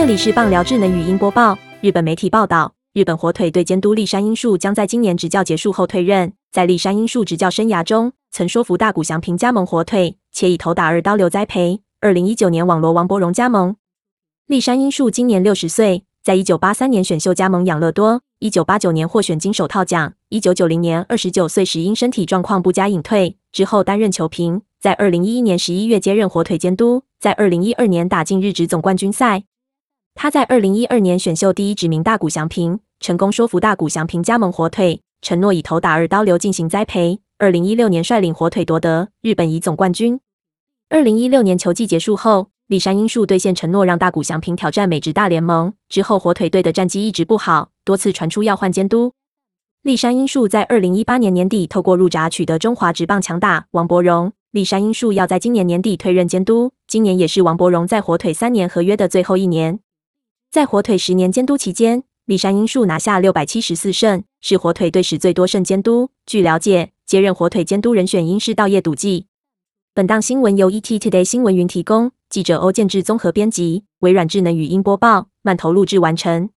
这里是棒聊智能语音播报。日本媒体报道，日本火腿队监督立山英树将在今年执教结束后退任。在立山英树执教生涯中，曾说服大谷翔平加盟火腿，且以头打二刀流栽培。二零一九年，网罗王柏荣加盟。立山英树今年六十岁，在一九八三年选秀加盟养乐多，一九八九年获选金手套奖，一九九零年二十九岁时因身体状况不佳隐退，之后担任球评。在二零一一年十一月接任火腿监督，在二零一二年打进日职总冠军赛。他在二零一二年选秀第一指名大谷翔平，成功说服大谷翔平加盟火腿，承诺以头打二刀流进行栽培。二零一六年率领火腿夺得日本乙总冠军。二零一六年球季结束后，立山英树兑现承诺，让大谷翔平挑战美职大联盟。之后火腿队的战绩一直不好，多次传出要换监督。立山英树在二零一八年年底透过入闸取得中华职棒强打王柏荣。立山英树要在今年年底退任监督，今年也是王柏荣在火腿三年合约的最后一年。在火腿十年监督期间，立山英树拿下六百七十四胜，是火腿队史最多胜监督。据了解，接任火腿监督人选应是道业笃纪。本档新闻由 ET Today 新闻云提供，记者欧建志综合编辑，微软智能语音播报，慢投录制完成。